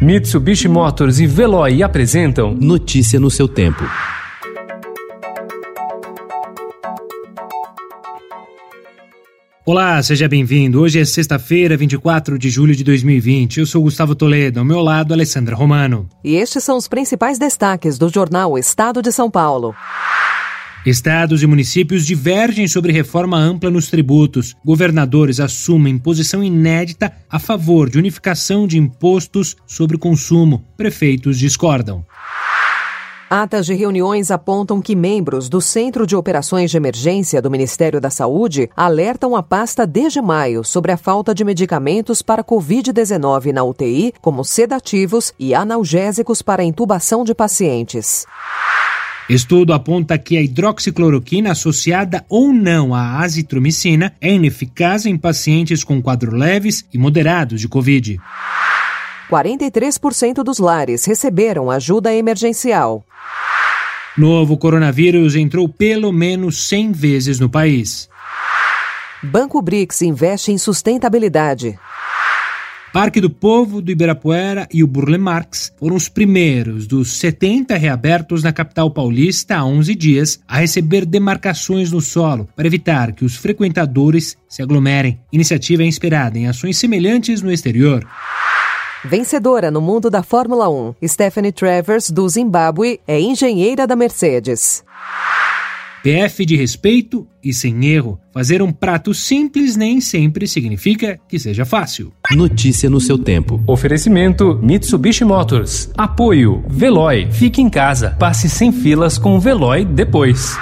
Mitsubishi Motors e Veloy apresentam Notícia no seu tempo. Olá, seja bem-vindo. Hoje é sexta-feira, 24 de julho de 2020. Eu sou Gustavo Toledo, ao meu lado, Alessandra Romano. E estes são os principais destaques do jornal Estado de São Paulo. Estados e municípios divergem sobre reforma ampla nos tributos. Governadores assumem posição inédita a favor de unificação de impostos sobre consumo. Prefeitos discordam. Atas de reuniões apontam que membros do Centro de Operações de Emergência do Ministério da Saúde alertam a pasta desde maio sobre a falta de medicamentos para Covid-19 na UTI, como sedativos e analgésicos para intubação de pacientes. Estudo aponta que a hidroxicloroquina associada ou não à azitromicina é ineficaz em pacientes com quadros leves e moderados de Covid. 43% dos lares receberam ajuda emergencial. Novo coronavírus entrou pelo menos 100 vezes no país. Banco BRICS investe em sustentabilidade. Parque do Povo do Ibirapuera e o Burle Marx foram os primeiros dos 70 reabertos na capital paulista há 11 dias a receber demarcações no solo para evitar que os frequentadores se aglomerem. Iniciativa inspirada em ações semelhantes no exterior. Vencedora no mundo da Fórmula 1, Stephanie Travers, do Zimbábue, é engenheira da Mercedes. PF de respeito e sem erro. Fazer um prato simples nem sempre significa que seja fácil. Notícia no seu tempo. Oferecimento Mitsubishi Motors. Apoio Veloy. Fique em casa. Passe sem filas com o Veloy depois.